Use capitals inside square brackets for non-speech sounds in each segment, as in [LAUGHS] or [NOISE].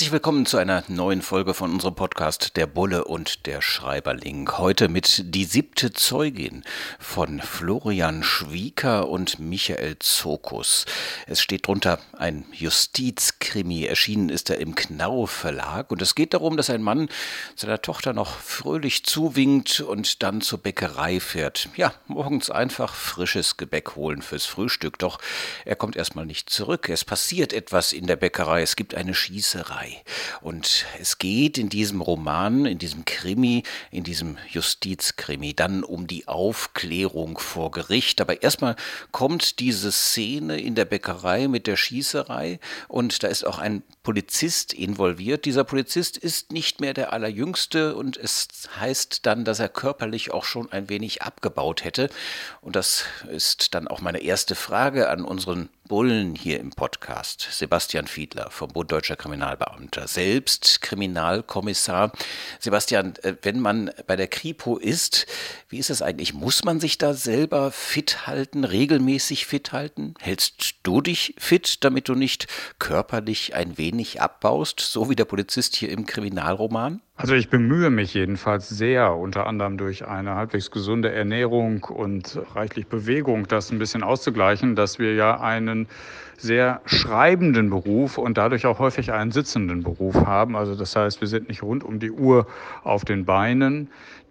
Herzlich willkommen zu einer neuen Folge von unserem Podcast Der Bulle und der Schreiberling. Heute mit Die siebte Zeugin von Florian Schwieker und Michael Zokus. Es steht drunter ein Justizkrimi. Erschienen ist er im Knau Verlag und es geht darum, dass ein Mann seiner Tochter noch fröhlich zuwinkt und dann zur Bäckerei fährt. Ja, morgens einfach frisches Gebäck holen fürs Frühstück. Doch er kommt erstmal nicht zurück. Es passiert etwas in der Bäckerei. Es gibt eine Schießerei. Mordserei. Und es geht in diesem Roman, in diesem Krimi, in diesem Justizkrimi dann um die Aufklärung vor Gericht. Aber erstmal kommt diese Szene in der Bäckerei mit der Schießerei und da ist auch ein Polizist involviert. Dieser Polizist ist nicht mehr der allerjüngste und es heißt dann, dass er körperlich auch schon ein wenig abgebaut hätte. Und das ist dann auch meine erste Frage an unseren Bullen hier im Podcast. Sebastian Fiedler vom Bund Deutscher Kriminalbeamter, selbst Kriminalkommissar. Sebastian, äh, wenn man bei der Kripo ist, wie ist es eigentlich? Muss man sich da selber fit halten, regelmäßig fit halten? Hältst du dich fit, damit du nicht körperlich ein wenig abbaust, so wie der Polizist hier im Kriminalroman? Also ich bemühe mich jedenfalls sehr, unter anderem durch eine halbwegs gesunde Ernährung und reichlich Bewegung, das ein bisschen auszugleichen, dass wir ja einen sehr schreibenden Beruf und dadurch auch häufig einen sitzenden Beruf haben. Also das heißt, wir sind nicht rund um die Uhr auf den Beinen.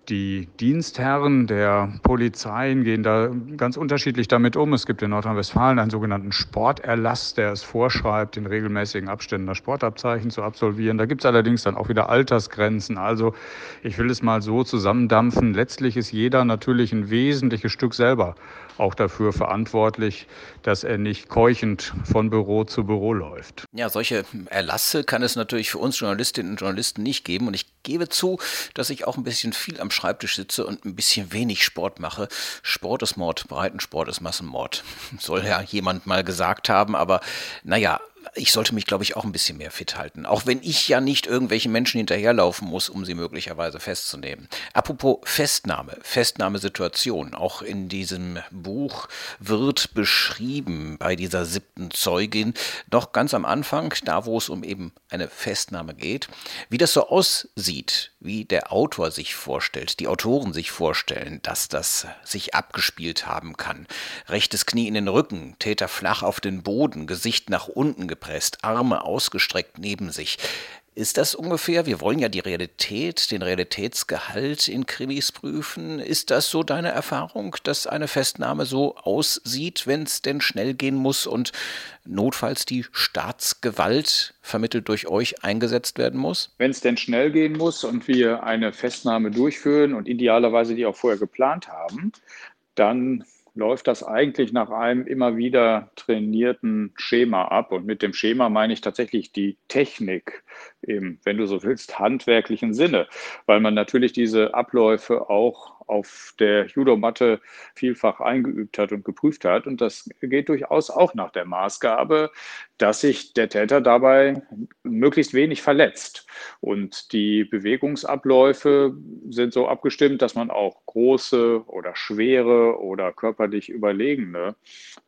Die Dienstherren der Polizeien gehen da ganz unterschiedlich damit um. Es gibt in Nordrhein-Westfalen einen sogenannten Sporterlass, der es vorschreibt, in regelmäßigen Abständen das Sportabzeichen zu absolvieren. Da gibt es allerdings dann auch wieder Altersgrenzen. Also ich will es mal so zusammendampfen. Letztlich ist jeder natürlich ein wesentliches Stück selber auch dafür verantwortlich, dass er nicht keuchend von Büro zu Büro läuft. Ja, solche Erlasse kann es natürlich für uns Journalistinnen und Journalisten nicht geben. Und ich gebe zu, dass ich auch ein bisschen viel am Schreibtisch sitze und ein bisschen wenig Sport mache. Sport ist Mord, Breitensport ist Massenmord. [LAUGHS] Soll ja jemand mal gesagt haben, aber naja, ich sollte mich, glaube ich, auch ein bisschen mehr fit halten. Auch wenn ich ja nicht irgendwelchen Menschen hinterherlaufen muss, um sie möglicherweise festzunehmen. Apropos Festnahme, Festnahmesituation. Auch in diesem Buch wird beschrieben bei dieser siebten Zeugin, noch ganz am Anfang, da wo es um eben eine Festnahme geht, wie das so aussieht, wie der Autor sich vorstellt, die Autoren sich vorstellen, dass das sich abgespielt haben kann. Rechtes Knie in den Rücken, Täter flach auf den Boden, Gesicht nach unten gepresst, Arme ausgestreckt neben sich. Ist das ungefähr, wir wollen ja die Realität, den Realitätsgehalt in Krimis prüfen. Ist das so deine Erfahrung, dass eine Festnahme so aussieht, wenn es denn schnell gehen muss und notfalls die Staatsgewalt vermittelt durch euch eingesetzt werden muss? Wenn es denn schnell gehen muss und wir eine Festnahme durchführen und idealerweise die auch vorher geplant haben, dann läuft das eigentlich nach einem immer wieder trainierten Schema ab. Und mit dem Schema meine ich tatsächlich die Technik im, wenn du so willst, handwerklichen Sinne, weil man natürlich diese Abläufe auch auf der Judomatte vielfach eingeübt hat und geprüft hat. Und das geht durchaus auch nach der Maßgabe, dass sich der Täter dabei möglichst wenig verletzt. Und die Bewegungsabläufe sind so abgestimmt, dass man auch große oder schwere oder körperlich überlegene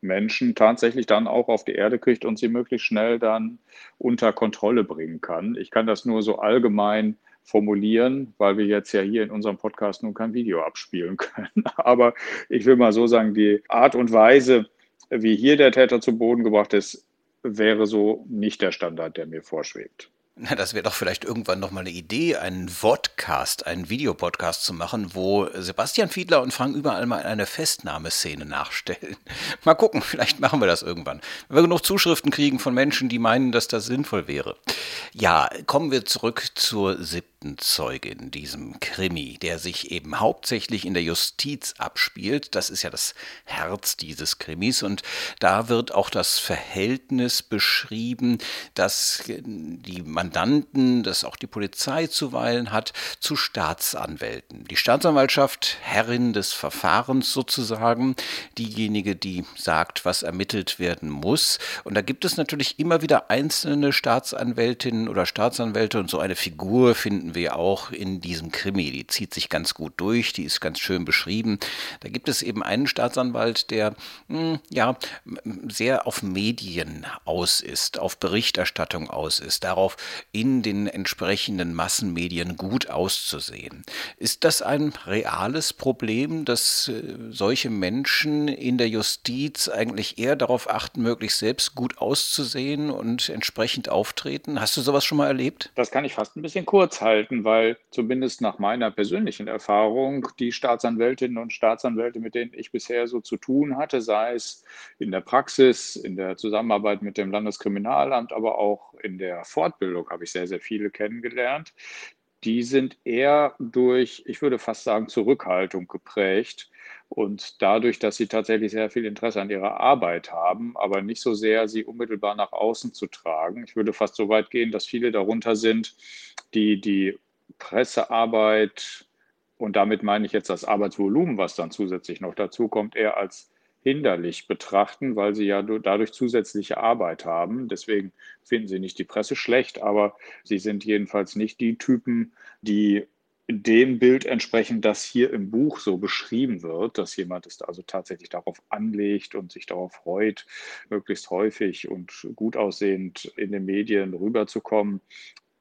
Menschen tatsächlich dann auch auf die Erde kriegt und sie möglichst schnell dann unter Kontrolle bringen kann. Ich kann das nur so allgemein formulieren, weil wir jetzt ja hier in unserem Podcast nun kein Video abspielen [LAUGHS] können. Aber ich will mal so sagen, die Art und Weise, wie hier der Täter zu Boden gebracht ist, wäre so nicht der Standard, der mir vorschwebt. Na, das wäre doch vielleicht irgendwann nochmal eine Idee, einen Vodcast, einen Videopodcast zu machen, wo Sebastian Fiedler und Frank überall mal eine Festnahmeszene nachstellen. [LAUGHS] Mal gucken, vielleicht machen wir das irgendwann. Wenn wir genug Zuschriften kriegen von Menschen, die meinen, dass das sinnvoll wäre. Ja, kommen wir zurück zur siebten siebten Zeugin, diesem Krimi, der sich eben hauptsächlich in der Justiz abspielt. Das ist ja das Herz dieses Krimis und da wird auch das Verhältnis beschrieben, dass die Mandanten, das auch die Polizei zuweilen hat, zu Staatsanwälten. Die Staatsanwaltschaft, Herrin des Verfahrens sozusagen, diejenige, die sagt, was ermittelt werden muss. Und da gibt es natürlich immer wieder einzelne Staatsanwältinnen oder Staatsanwälte und so eine Figur finden wir auch in diesem Krimi. Die zieht sich ganz gut durch, die ist ganz schön beschrieben. Da gibt es eben einen Staatsanwalt, der mh, hm, ja sehr auf Medien aus ist, auf Berichterstattung aus ist, darauf in den entsprechenden Massenmedien gut auszusehen. Ist das ein reales Problem, dass äh, solche Menschen in der Justiz eigentlich eher darauf achten, möglichst selbst gut auszusehen und entsprechend auftreten? Hast du sowas schon mal erlebt? Das kann ich fast ein bisschen kurz halten, weil zumindest nach meiner persönlichen Erfahrung die Staatsanwältinnen und Staatsanwälte, mit denen ich bisher so zu tun hatte, sei es in der Praxis, in der Zusammenarbeit mit dem Landeskriminalamt, aber auch in der Fortbildung habe ich sehr, sehr viele kennengelernt. Die sind eher durch, ich würde fast sagen, Zurückhaltung geprägt und dadurch, dass sie tatsächlich sehr viel Interesse an ihrer Arbeit haben, aber nicht so sehr, sie unmittelbar nach außen zu tragen. Ich würde fast so weit gehen, dass viele darunter sind, die die Pressearbeit, und damit meine ich jetzt das Arbeitsvolumen, was dann zusätzlich noch dazu kommt, eher als hinderlich betrachten, weil sie ja dadurch zusätzliche Arbeit haben. Deswegen finden sie nicht die Presse schlecht, aber sie sind jedenfalls nicht die Typen, die dem Bild entsprechend, das hier im Buch so beschrieben wird, dass jemand es also tatsächlich darauf anlegt und sich darauf freut, möglichst häufig und gut aussehend in den Medien rüberzukommen.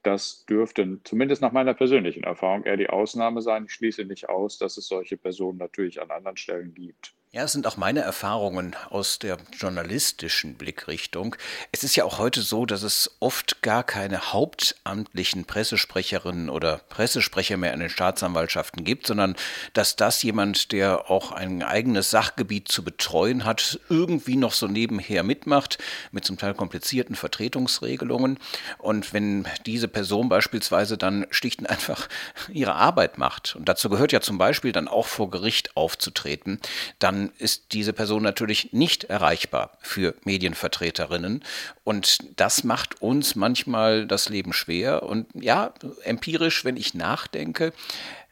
Das dürfte zumindest nach meiner persönlichen Erfahrung eher die Ausnahme sein. Ich schließe nicht aus, dass es solche Personen natürlich an anderen Stellen gibt. Ja, es sind auch meine Erfahrungen aus der journalistischen Blickrichtung. Es ist ja auch heute so, dass es oft gar keine hauptamtlichen Pressesprecherinnen oder Pressesprecher mehr in den Staatsanwaltschaften gibt, sondern dass das jemand, der auch ein eigenes Sachgebiet zu betreuen hat, irgendwie noch so nebenher mitmacht, mit zum Teil komplizierten Vertretungsregelungen. Und wenn diese Person beispielsweise dann schlicht und einfach ihre Arbeit macht, und dazu gehört ja zum Beispiel dann auch vor Gericht aufzutreten, dann ist diese Person natürlich nicht erreichbar für Medienvertreterinnen. Und das macht uns manchmal das Leben schwer. Und ja, empirisch, wenn ich nachdenke,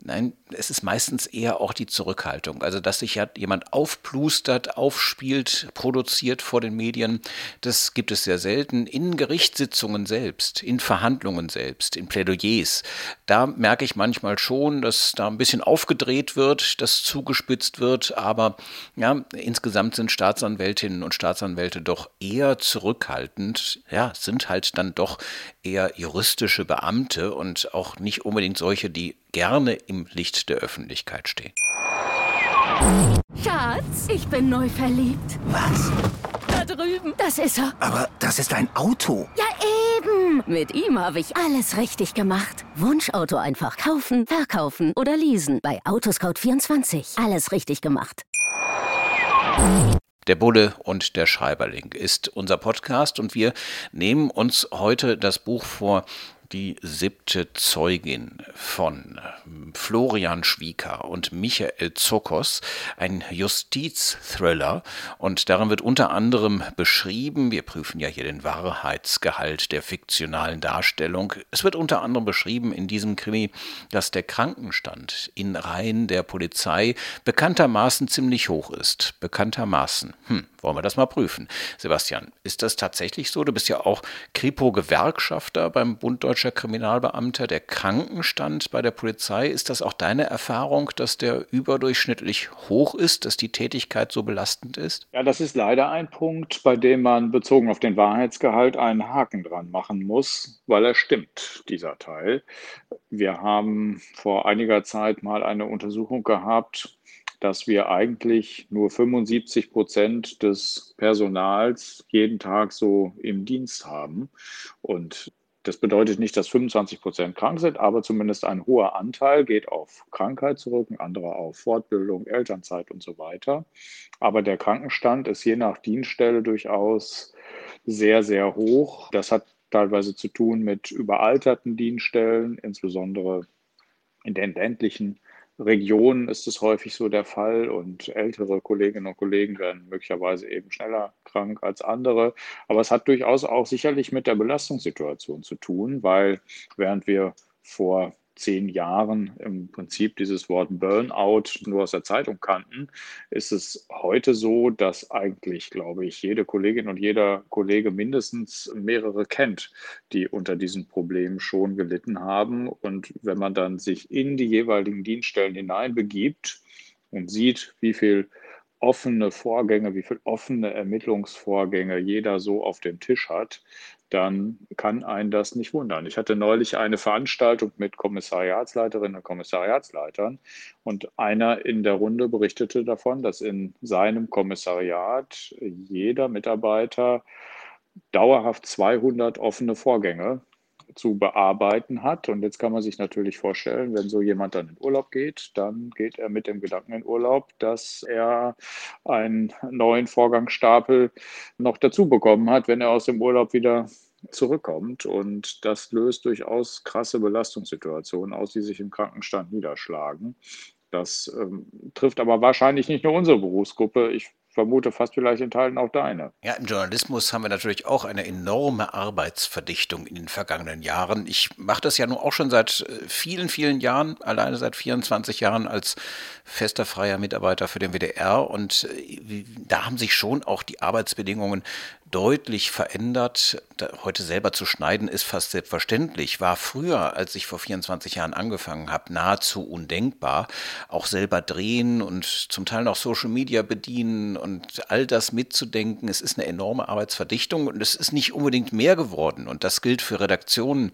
Nein, es ist meistens eher auch die Zurückhaltung. Also, dass sich ja jemand aufplustert, aufspielt, produziert vor den Medien, das gibt es sehr selten. In Gerichtssitzungen selbst, in Verhandlungen selbst, in Plädoyers, da merke ich manchmal schon, dass da ein bisschen aufgedreht wird, dass zugespitzt wird. Aber ja, insgesamt sind Staatsanwältinnen und Staatsanwälte doch eher zurückhaltend. Ja, sind halt dann doch eher juristische Beamte und auch nicht unbedingt solche, die gerne im Licht der Öffentlichkeit stehen. Schatz, ich bin neu verliebt. Was? Da drüben. Das ist er. Aber das ist ein Auto. Ja, eben. Mit ihm habe ich alles richtig gemacht. Wunschauto einfach kaufen, verkaufen oder leasen. Bei Autoscout24. Alles richtig gemacht. Der Bulle und der Schreiberling ist unser Podcast. Und wir nehmen uns heute das Buch vor die siebte Zeugin von Florian Schwieker und Michael Zokos, ein Justizthriller. Und darin wird unter anderem beschrieben, wir prüfen ja hier den Wahrheitsgehalt der fiktionalen Darstellung. Es wird unter anderem beschrieben in diesem Krimi, dass der Krankenstand in Reihen der Polizei bekanntermaßen ziemlich hoch ist. Bekanntermaßen. Hm, wollen wir das mal prüfen. Sebastian, ist das tatsächlich so? Du bist ja auch Kripo-Gewerkschafter beim Bund Deutscher Kriminalbeamter. Der Krankenstand bei der Polizei, ist das auch deine Erfahrung, dass der überdurchschnittlich hoch ist, dass die Tätigkeit so belastend ist? Ja, das ist leider ein Punkt, bei dem man bezogen auf den Wahrheitsgehalt einen Haken dran machen muss, weil er stimmt, dieser Teil. Wir haben vor einiger Zeit mal eine Untersuchung gehabt, dass wir eigentlich nur 75 Prozent des Personals jeden Tag so im Dienst haben. Und das bedeutet nicht, dass 25 Prozent krank sind, aber zumindest ein hoher Anteil geht auf Krankheit zurück, ein anderer auf Fortbildung, Elternzeit und so weiter. Aber der Krankenstand ist je nach Dienststelle durchaus sehr, sehr hoch. Das hat teilweise zu tun mit überalterten Dienststellen, insbesondere in den ländlichen Regionen ist es häufig so der Fall und ältere Kolleginnen und Kollegen werden möglicherweise eben schneller krank als andere. Aber es hat durchaus auch sicherlich mit der Belastungssituation zu tun, weil während wir vor zehn Jahren im Prinzip dieses Wort Burnout nur aus der Zeitung kannten, ist es heute so, dass eigentlich, glaube ich, jede Kollegin und jeder Kollege mindestens mehrere kennt, die unter diesen Problemen schon gelitten haben. Und wenn man dann sich in die jeweiligen Dienststellen hineinbegibt und sieht, wie viel offene Vorgänge, wie viele offene Ermittlungsvorgänge jeder so auf dem Tisch hat, dann kann einen das nicht wundern. Ich hatte neulich eine Veranstaltung mit Kommissariatsleiterinnen und Kommissariatsleitern und einer in der Runde berichtete davon, dass in seinem Kommissariat jeder Mitarbeiter dauerhaft 200 offene Vorgänge zu bearbeiten hat. Und jetzt kann man sich natürlich vorstellen, wenn so jemand dann in Urlaub geht, dann geht er mit dem Gedanken in Urlaub, dass er einen neuen Vorgangsstapel noch dazu bekommen hat, wenn er aus dem Urlaub wieder zurückkommt. Und das löst durchaus krasse Belastungssituationen aus, die sich im Krankenstand niederschlagen. Das ähm, trifft aber wahrscheinlich nicht nur unsere Berufsgruppe. Ich vermute fast vielleicht in Teilen auch deine. Ja, im Journalismus haben wir natürlich auch eine enorme Arbeitsverdichtung in den vergangenen Jahren. Ich mache das ja nun auch schon seit äh, vielen, vielen Jahren, alleine seit 24 Jahren als fester freier Mitarbeiter für den WDR und äh, da haben sich schon auch die Arbeitsbedingungen deutlich verändert. Heute selber zu schneiden ist fast selbstverständlich. War früher, als ich vor 24 Jahren angefangen habe, nahezu undenkbar. Auch selber drehen und zum Teil noch Social Media bedienen und all das mitzudenken. Es ist eine enorme Arbeitsverdichtung und es ist nicht unbedingt mehr geworden. Und das gilt für Redaktionen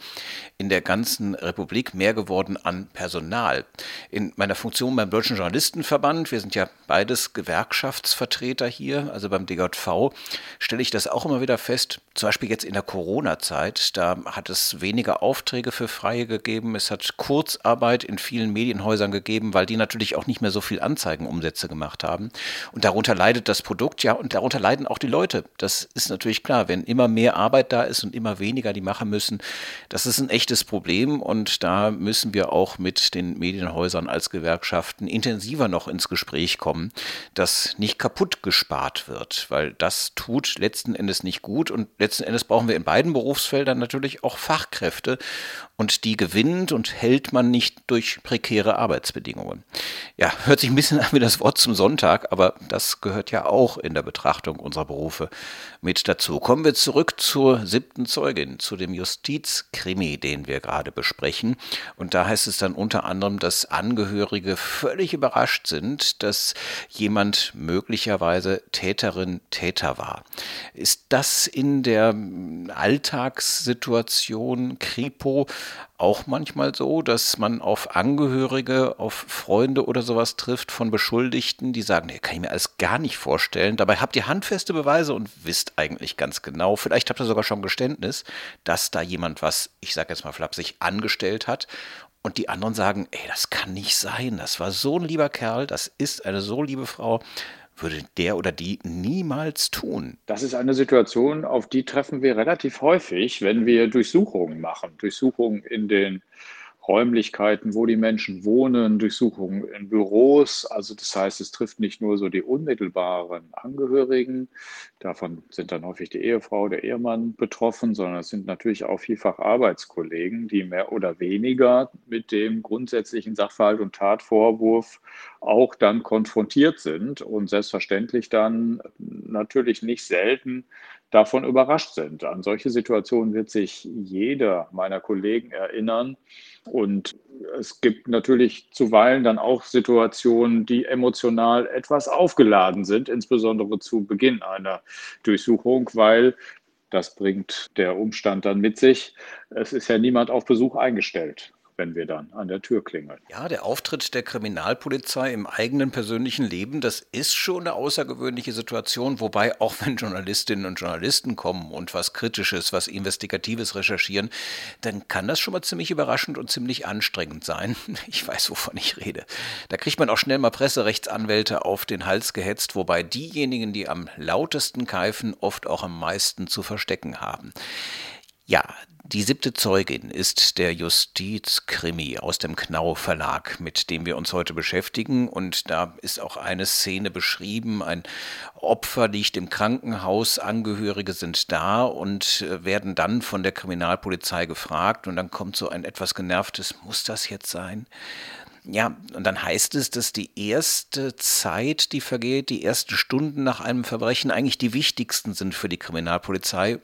in der ganzen Republik mehr geworden an Personal. In meiner Funktion beim Deutschen Journalistenverband, wir sind ja beides Gewerkschaftsvertreter hier, also beim DJV, stelle ich das das auch immer wieder fest, zum Beispiel jetzt in der Corona-Zeit, da hat es weniger Aufträge für Freie gegeben. Es hat Kurzarbeit in vielen Medienhäusern gegeben, weil die natürlich auch nicht mehr so viel Anzeigenumsätze gemacht haben. Und darunter leidet das Produkt, ja, und darunter leiden auch die Leute. Das ist natürlich klar, wenn immer mehr Arbeit da ist und immer weniger die machen müssen, das ist ein echtes Problem und da müssen wir auch mit den Medienhäusern als Gewerkschaften intensiver noch ins Gespräch kommen, dass nicht kaputt gespart wird, weil das tut letzten letzten Endes nicht gut. Und letzten Endes brauchen wir in beiden Berufsfeldern natürlich auch Fachkräfte. Und die gewinnt und hält man nicht durch prekäre Arbeitsbedingungen. Ja, hört sich ein bisschen an wie das Wort zum Sonntag, aber das gehört ja auch in der Betrachtung unserer Berufe mit dazu. Kommen wir zurück zur siebten Zeugin, zu dem Justizkrimi, den wir gerade besprechen. Und da heißt es dann unter anderem, dass Angehörige völlig überrascht sind, dass jemand möglicherweise Täterin, Täter war. Ist das in der Alltagssituation Kripo auch manchmal so, dass man auf Angehörige, auf Freunde oder sowas trifft von Beschuldigten, die sagen, nee, kann ich mir alles gar nicht vorstellen. Dabei habt ihr handfeste Beweise und wisst eigentlich ganz genau, vielleicht habt ihr sogar schon Geständnis, dass da jemand was, ich sage jetzt mal flapsig, angestellt hat. Und die anderen sagen, ey, das kann nicht sein, das war so ein lieber Kerl, das ist eine so liebe Frau würde der oder die niemals tun. Das ist eine Situation, auf die treffen wir relativ häufig, wenn wir Durchsuchungen machen. Durchsuchungen in den Räumlichkeiten, wo die Menschen wohnen, Durchsuchungen in Büros. Also das heißt, es trifft nicht nur so die unmittelbaren Angehörigen, davon sind dann häufig die Ehefrau, der Ehemann betroffen, sondern es sind natürlich auch vielfach Arbeitskollegen, die mehr oder weniger mit dem grundsätzlichen Sachverhalt und Tatvorwurf auch dann konfrontiert sind und selbstverständlich dann natürlich nicht selten davon überrascht sind. An solche Situationen wird sich jeder meiner Kollegen erinnern. Und es gibt natürlich zuweilen dann auch Situationen, die emotional etwas aufgeladen sind, insbesondere zu Beginn einer Durchsuchung, weil das bringt der Umstand dann mit sich. Es ist ja niemand auf Besuch eingestellt wenn wir dann an der Tür klingeln. Ja, der Auftritt der Kriminalpolizei im eigenen persönlichen Leben, das ist schon eine außergewöhnliche Situation, wobei auch wenn Journalistinnen und Journalisten kommen und was Kritisches, was Investigatives recherchieren, dann kann das schon mal ziemlich überraschend und ziemlich anstrengend sein. [LAUGHS] Ich weiß, wovon ich rede. Da kriegt man auch schnell mal Presserechtsanwälte auf den Hals gehetzt, wobei diejenigen, die am lautesten keifen, oft auch am meisten zu verstecken haben. Ja, die siebte Zeugin ist der Justizkrimi aus dem Knau Verlag, mit dem wir uns heute beschäftigen. Und da ist auch eine Szene beschrieben. Ein Opfer liegt im Krankenhaus, Angehörige sind da und äh, werden dann von der Kriminalpolizei gefragt. Und dann kommt so ein etwas genervtes, muss das jetzt sein? Ja, und dann heißt es, dass die erste Zeit, die vergeht, die ersten Stunden nach einem Verbrechen eigentlich die wichtigsten sind für die Kriminalpolizei.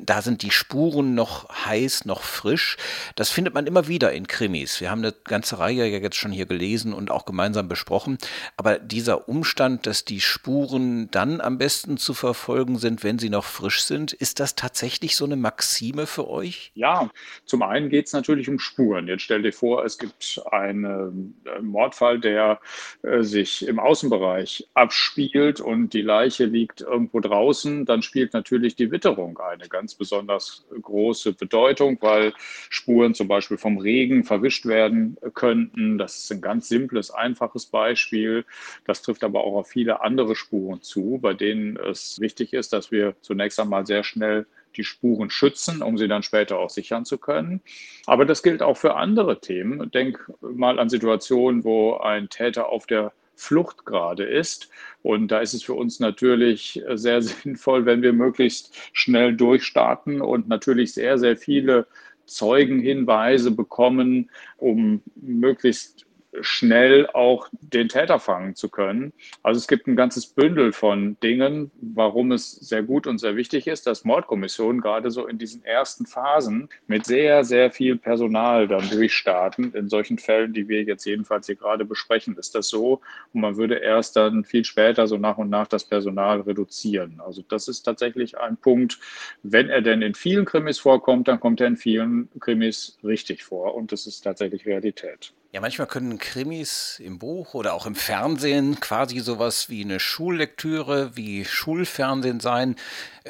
Da sind die Spuren noch heiß, noch frisch. Das findet man immer wieder in Krimis. Wir haben eine ganze Reihe ja jetzt schon hier gelesen und auch gemeinsam besprochen. Aber dieser Umstand, dass die Spuren dann am besten zu verfolgen sind, wenn sie noch frisch sind, ist das tatsächlich so eine Maxime für euch? Ja, zum einen geht es natürlich um Spuren. Jetzt stell dir vor, es gibt eine Mordfall, der äh, sich im Außenbereich abspielt und die Leiche liegt irgendwo draußen, dann spielt natürlich die Witterung eine ganz besonders große Bedeutung, weil Spuren zum Beispiel vom Regen verwischt werden könnten. Das ist ein ganz simples, einfaches Beispiel. Das trifft aber auch auf viele andere Spuren zu, bei denen es wichtig ist, dass wir zunächst einmal sehr schnell die Spuren schützen, um sie dann später auch sichern zu können. Aber das gilt auch für andere Themen. Denk mal an Situationen, wo ein Täter auf der Flucht gerade ist. Und da ist es für uns natürlich sehr [LAUGHS] sinnvoll, wenn wir möglichst schnell durchstarten und natürlich sehr, sehr viele Zeugenhinweise bekommen, um möglichst schnell auch den Täter fangen zu können. Also es gibt ein ganzes Bündel von Dingen, warum es sehr gut und sehr wichtig ist, dass Mordkommissionen gerade so in diesen ersten Phasen mit sehr, sehr viel Personal dann durchstarten. In solchen Fällen, die wir jetzt jedenfalls hier gerade besprechen, ist das so. Und man würde erst dann viel später so nach und nach das Personal reduzieren. Also das ist tatsächlich ein Punkt. Wenn er denn in vielen Krimis vorkommt, dann kommt er in vielen Krimis richtig vor. Und das ist tatsächlich Realität. Ja, manchmal können Krimis im Buch oder auch im Fernsehen quasi sowas wie eine Schullektüre, wie Schulfernsehen sein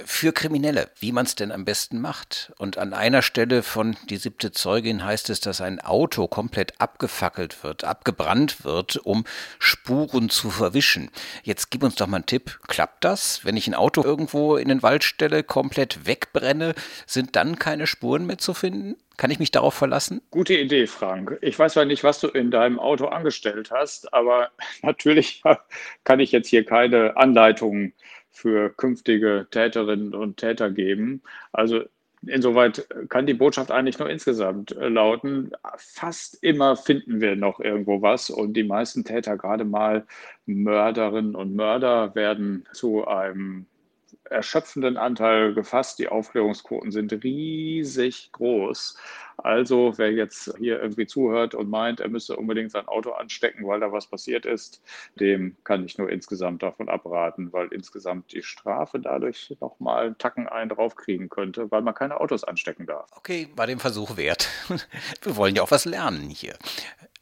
für Kriminelle, wie man es denn am besten macht. Und an einer Stelle von Die siebte Zeugin heißt es, dass ein Auto komplett abgefackelt wird, abgebrannt wird, um Spuren zu verwischen. Jetzt gib uns doch mal einen Tipp. Klappt das? Wenn ich ein Auto irgendwo in den Wald stelle, komplett wegbrenne, sind dann keine Spuren mehr zu finden? Kann ich mich darauf verlassen? Gute Idee, Frank. Ich weiß zwar nicht, was du in deinem Auto angestellt hast, aber [LAUGHS] natürlich kann ich jetzt hier keine Anleitungen für künftige Täterinnen und Täter geben. Also insoweit kann die Botschaft eigentlich nur insgesamt lauten, fast immer finden wir noch irgendwo was und die meisten Täter, gerade mal Mörderinnen und Mörder, werden zu einem erschöpfenden Anteil gefasst. Die Aufklärungsquoten sind riesig groß. Also wer jetzt hier irgendwie zuhört und meint, er müsse unbedingt sein Auto anstecken, weil da was passiert ist, dem kann ich nur insgesamt davon abraten, weil insgesamt die Strafe dadurch nochmal einen Tacken einen draufkriegen könnte, weil man keine Autos anstecken darf. Okay, war dem Versuch wert. [LAUGHS] Wir wollen ja auch was lernen hier.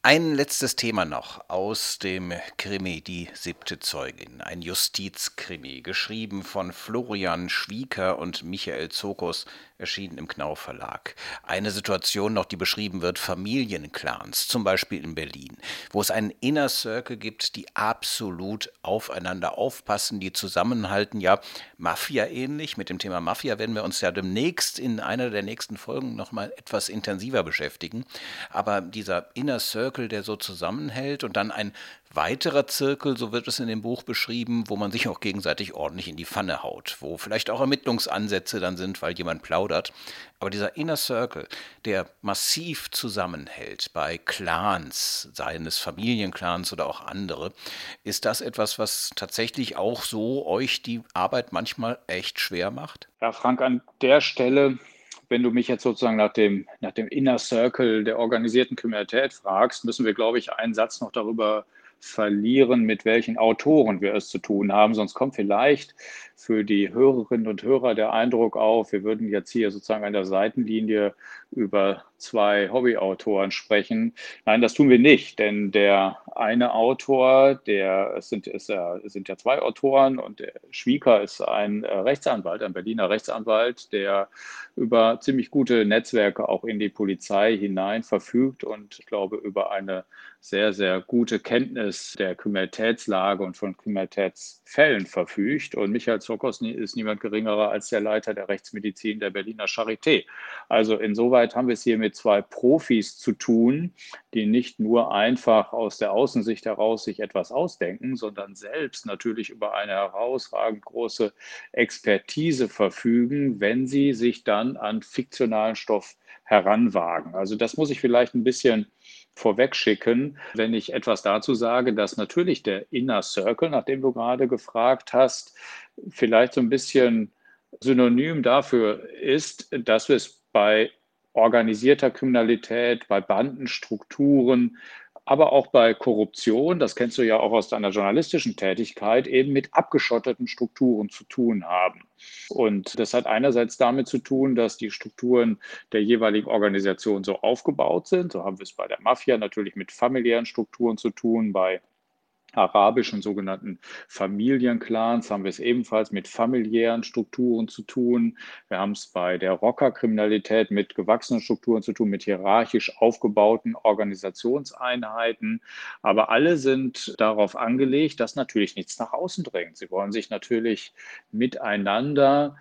Ein letztes Thema noch aus dem Krimi Die siebte Zeugin. Ein Justizkrimi, geschrieben von Florian Schwieker und Michael Zokos, erschienen im Knau Verlag. Eine Situation noch, die beschrieben wird, Familienclans, zum Beispiel in Berlin, wo es einen Inner Circle gibt, die absolut aufeinander aufpassen, die zusammenhalten, ja, Mafia ähnlich. Mit dem Thema Mafia werden wir uns ja demnächst in einer der nächsten Folgen nochmal etwas intensiver beschäftigen. Aber dieser Inner Circle, der so zusammenhält und dann ein weiterer Zirkel, so wird es in dem Buch beschrieben, wo man sich auch gegenseitig ordentlich in die Pfanne haut, wo vielleicht auch Ermittlungsansätze dann sind, weil jemand plaudert. Aber dieser Inner Circle, der massiv zusammenhält bei Clans, seien es Familienclans oder auch andere, ist das etwas, was tatsächlich auch so euch die Arbeit manchmal echt schwer macht? Ja, Frank, an der Stelle wenn du mich jetzt sozusagen nach dem, nach dem Inner Circle der organisierten Kriminalität fragst, müssen wir, glaube ich, einen Satz noch darüber verlieren, mit welchen Autoren wir es zu tun haben. Sonst kommt vielleicht für die Hörerinnen und Hörer der Eindruck auf, wir würden jetzt hier sozusagen an der Seitenlinie über zwei Hobbyautoren sprechen. Nein, das tun wir nicht, denn der eine Autor, der es sind, ist, es sind ja zwei Autoren und der Schwieker ist ein äh, Rechtsanwalt, ein Berliner Rechtsanwalt, der über ziemlich gute Netzwerke auch in die Polizei hinein verfügt und ich glaube über eine sehr, sehr gute Kenntnis der Kriminalitätslage und von Kriminalitätsfällen verfügt. Und Michael Zokos ist niemand geringerer als der Leiter der Rechtsmedizin der Berliner Charité. Also insoweit haben wir es hier mit zwei Profis zu tun, die nicht nur einfach aus der Außensicht heraus sich etwas ausdenken, sondern selbst natürlich über eine herausragend große Expertise verfügen, wenn sie sich dann an fiktionalen Stoff heranwagen. Also das muss ich vielleicht ein bisschen vorwegschicken, wenn ich etwas dazu sage, dass natürlich der Inner Circle, nach dem du gerade gefragt hast, vielleicht so ein bisschen synonym dafür ist, dass es bei organisierter Kriminalität, bei Bandenstrukturen, aber auch bei Korruption, das kennst du ja auch aus deiner journalistischen Tätigkeit, eben mit abgeschotteten Strukturen zu tun haben. Und das hat einerseits damit zu tun, dass die Strukturen der jeweiligen Organisation so aufgebaut sind. So haben wir es bei der Mafia natürlich mit familiären Strukturen zu tun, bei arabischen sogenannten Familienclans haben wir es ebenfalls mit familiären Strukturen zu tun. Wir haben es bei der Rockerkriminalität mit gewachsenen Strukturen zu tun, mit hierarchisch aufgebauten Organisationseinheiten. Aber alle sind darauf angelegt, dass natürlich nichts nach außen dringt. Sie wollen sich natürlich miteinander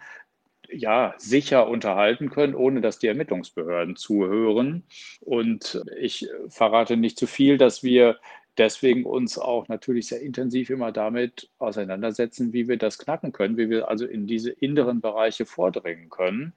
ja, sicher unterhalten können, ohne dass die Ermittlungsbehörden zuhören. Und ich verrate nicht zu viel, dass wir deswegen uns auch natürlich sehr intensiv immer damit auseinandersetzen, wie wir das knacken können, wie wir also in diese inneren Bereiche vordringen können.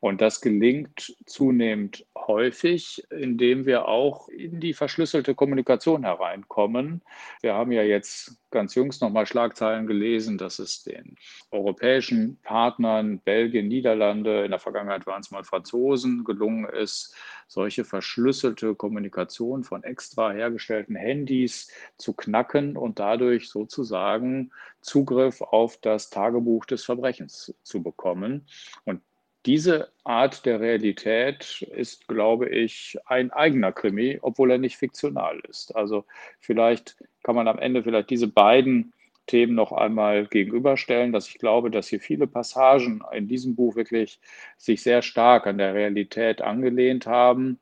Und das gelingt zunehmend häufig, indem wir auch in die verschlüsselte Kommunikation hereinkommen. Wir haben ja jetzt ganz jüngst nochmal Schlagzeilen gelesen, dass es den europäischen Partnern, Belgien, Niederlande, in der Vergangenheit waren es mal Franzosen, gelungen ist, solche verschlüsselte Kommunikation von extra hergestellten Handys zu knacken und dadurch sozusagen Zugriff auf das Tagebuch des Verbrechens zu bekommen. Und diese Art der Realität ist, glaube ich, ein eigener Krimi, obwohl er nicht fiktional ist. Also vielleicht kann man am Ende vielleicht diese beiden Themen noch einmal gegenüberstellen, dass ich glaube, dass hier viele Passagen in diesem Buch wirklich sich sehr stark an der Realität angelehnt haben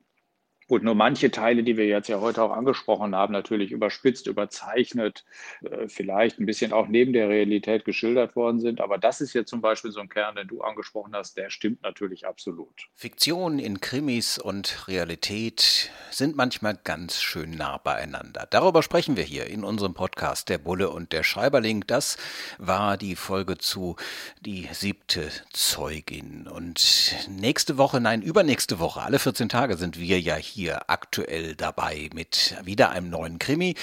Gut, nur manche Teile, die wir jetzt ja heute auch angesprochen haben, natürlich überspitzt, überzeichnet, äh, vielleicht ein bisschen auch neben der Realität geschildert worden sind. Aber das ist jetzt zum Beispiel so ein Kern, den du angesprochen hast, der stimmt natürlich absolut. Fiktion in Krimis und Realität sind manchmal ganz schön nah beieinander. Darüber sprechen wir hier in unserem Podcast Der Bulle und der Schreiberling. Das war die Folge zu Die siebte Zeugin. Und nächste Woche, nein, übernächste Woche, alle 14 Tage sind wir ja hier hier aktuell dabei mit wieder einem neuen Krimi.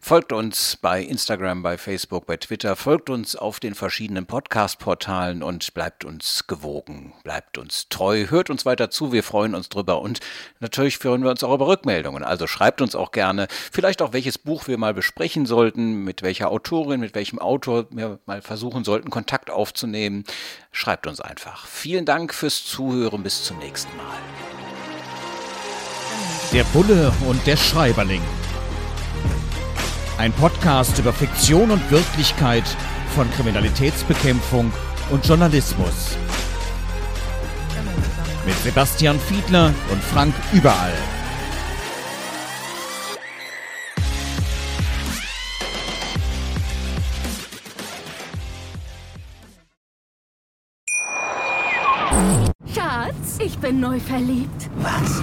Folgt uns bei Instagram, bei Facebook, bei Twitter, folgt uns auf den verschiedenen Podcast-Portalen und bleibt uns gewogen, bleibt uns treu, hört uns weiter zu, wir freuen uns drüber und natürlich freuen wir uns auch über Rückmeldungen. Also schreibt uns auch gerne, vielleicht auch welches Buch wir mal besprechen sollten, mit welcher Autorin, mit welchem Autor wir mal versuchen sollten, Kontakt aufzunehmen. Schreibt uns einfach. Vielen Dank fürs Zuhören, bis zum nächsten Mal. Der Bulle und der Schreiberling. Ein Podcast über Fiktion und Wirklichkeit von Kriminalitätsbekämpfung und Journalismus. Mit Sebastian Fiedler und Frank Überall. Schatz, ich bin neu verliebt. Was?